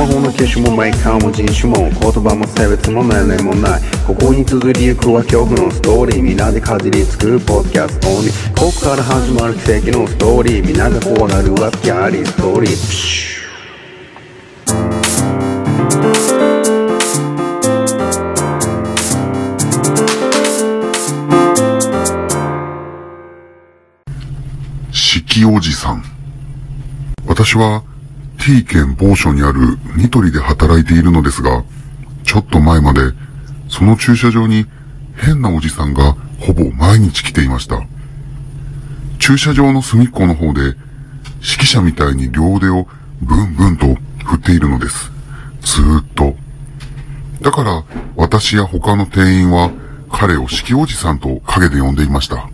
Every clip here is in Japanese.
マホの機種もメーカーも人種も言葉も性別も年齢もない。ここに続りゆくは恐怖のストーリーみんなでかじりつくポッドキャストオンリーここから始まる奇跡のストーリーみんなが怖がるはギャリーストーリー。プシュ四季おじさん。私は T 県某所にあるニトリで働いているのですが、ちょっと前までその駐車場に変なおじさんがほぼ毎日来ていました。駐車場の隅っこの方で指揮者みたいに両腕をブンブンと振っているのです。ずーっと。だから私や他の店員は彼を四季おじさんと陰で呼んでいました。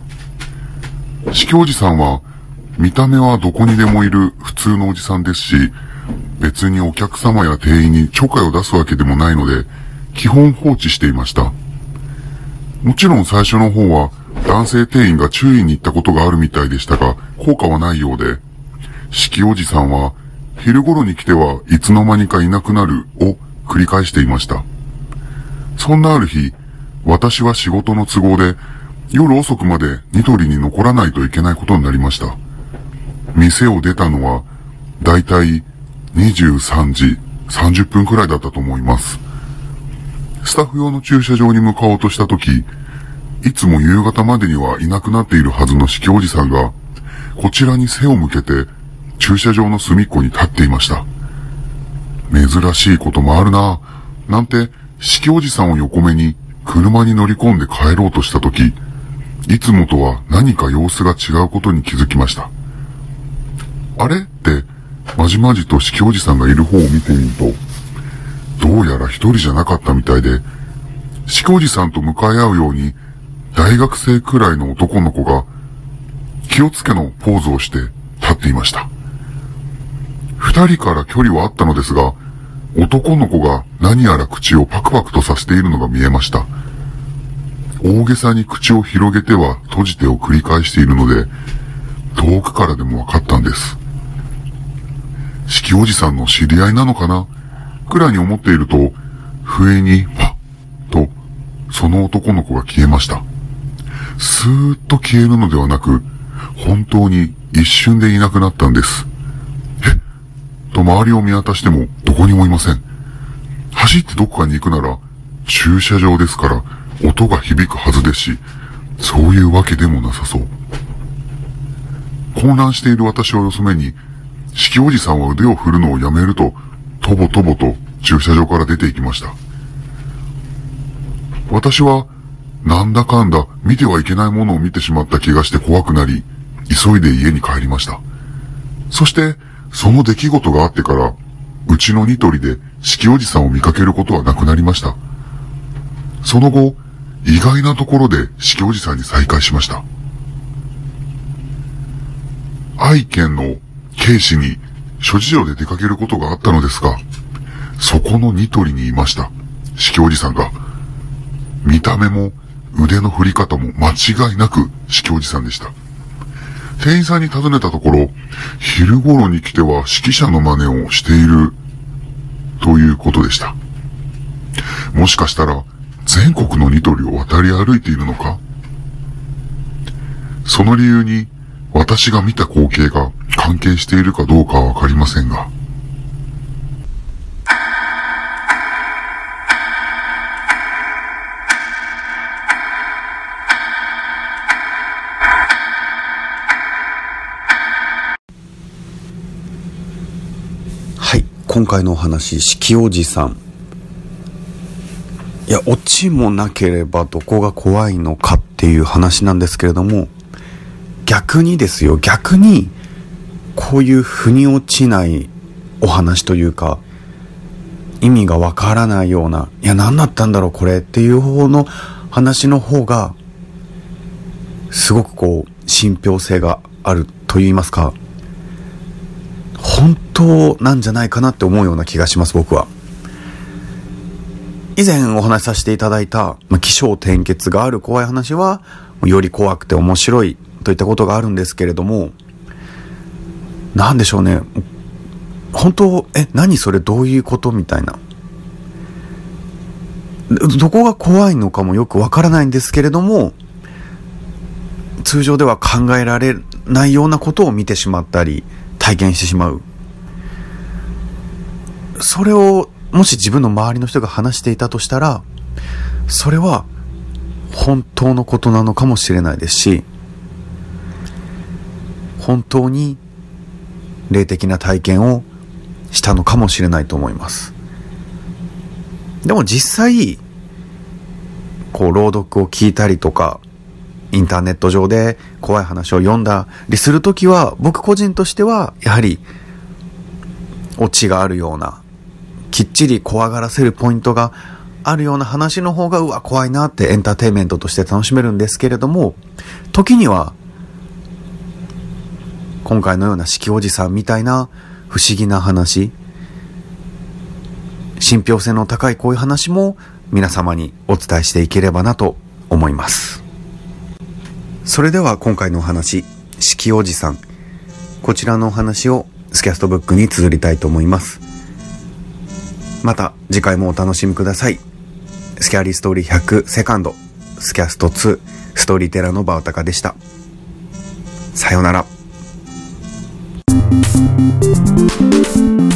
四季おじさんは見た目はどこにでもいる普通のおじさんですし、別にお客様や店員にちょかを出すわけでもないので、基本放置していました。もちろん最初の方は男性店員が注意に行ったことがあるみたいでしたが、効果はないようで、四季おじさんは昼頃に来てはいつの間にかいなくなるを繰り返していました。そんなある日、私は仕事の都合で夜遅くまでニトリに残らないといけないことになりました。店を出たのは、だいたい23時30分くらいだったと思います。スタッフ用の駐車場に向かおうとしたとき、いつも夕方までにはいなくなっているはずの四季おじさんが、こちらに背を向けて、駐車場の隅っこに立っていました。珍しいこともあるなぁ、なんて、四季おじさんを横目に、車に乗り込んで帰ろうとしたとき、いつもとは何か様子が違うことに気づきました。あれ？って、まじまじと四季おじさんがいる方を見てみると、どうやら一人じゃなかったみたいで、四季おじさんと向かい合うように、大学生くらいの男の子が、気をつけのポーズをして立っていました。二人から距離はあったのですが、男の子が何やら口をパクパクとさせているのが見えました。大げさに口を広げては閉じてを繰り返しているので、遠くからでも分かったんです。四季おじさんの知り合いなのかな？くらいに思っていると、笛にパッと、その男の子が消えました。スーッと消えるのではなく、本当に一瞬でいなくなったんです。え？と周りを見渡してもどこにもいません。走ってどこかに行くなら、駐車場ですから音が響くはずですし、そういうわけでもなさそう。混乱している私をよそ目に、四季おじさんは腕を振るのをやめると、とぼとぼと駐車場から出て行きました。私は、なんだかんだ見てはいけないものを見てしまった気がして怖くなり、急いで家に帰りました。そして、その出来事があってから、うちのニトリで四季おじさんを見かけることはなくなりました。その後、意外なところで四季おじさんに再会しました。愛犬の警視に諸事情で出かけることがあったのですが、そこのニトリにいました。四季おじさんが。見た目も腕の振り方も間違いなく四季おじさんでした。店員さんに尋ねたところ、昼頃に来ては指揮者の真似をしているということでした。もしかしたら全国のニトリを渡り歩いているのか？その理由に私が見た光景が関係しているかどうかはわかりませんが。はい今回のお話四季おじさんいやオチもなければどこが怖いのかっていう話なんですけれども逆にですよ逆にこういう腑に落ちないお話というか意味がわからないようないや何だったんだろうこれっていう方の話の方がすごくこう信憑性があると言いますか本当なんじゃないかなって思うような気がします僕は。以前お話しさせていただいた、まあ、気象転結がある怖い話はより怖くて面白いといったことがあるんですけれどもなんでしょうね。本当え何それ？どういうこと？みたいな。どこが怖いのかもよくわからないんですけれども通常では考えられないようなことを見てしまったり体験してしまう。それをもし自分の周りの人が話していたとしたらそれは本当のことなのかもしれないですし本当に霊的な体験をしたのかもしれないと思います。でも実際こう朗読を聞いたりとかインターネット上で怖い話を読んだりするときは僕個人としてはやはりオチがあるようなきっちり怖がらせるポイントがあるような話の方がうわ怖いなってエンターテインメントとして楽しめるんですけれども時には今回のような四季おじさんみたいな不思議な話。信憑性の高いこういう話も皆様にお伝えしていければなと思います。それでは今回のお話四季おじさん。こちらのお話をスキャストブックに綴りたいと思います。また次回もお楽しみください。スキャリーストーリー100セカンド。スキャスト2ストーリーテラーのバオタカでした。さよなら。Música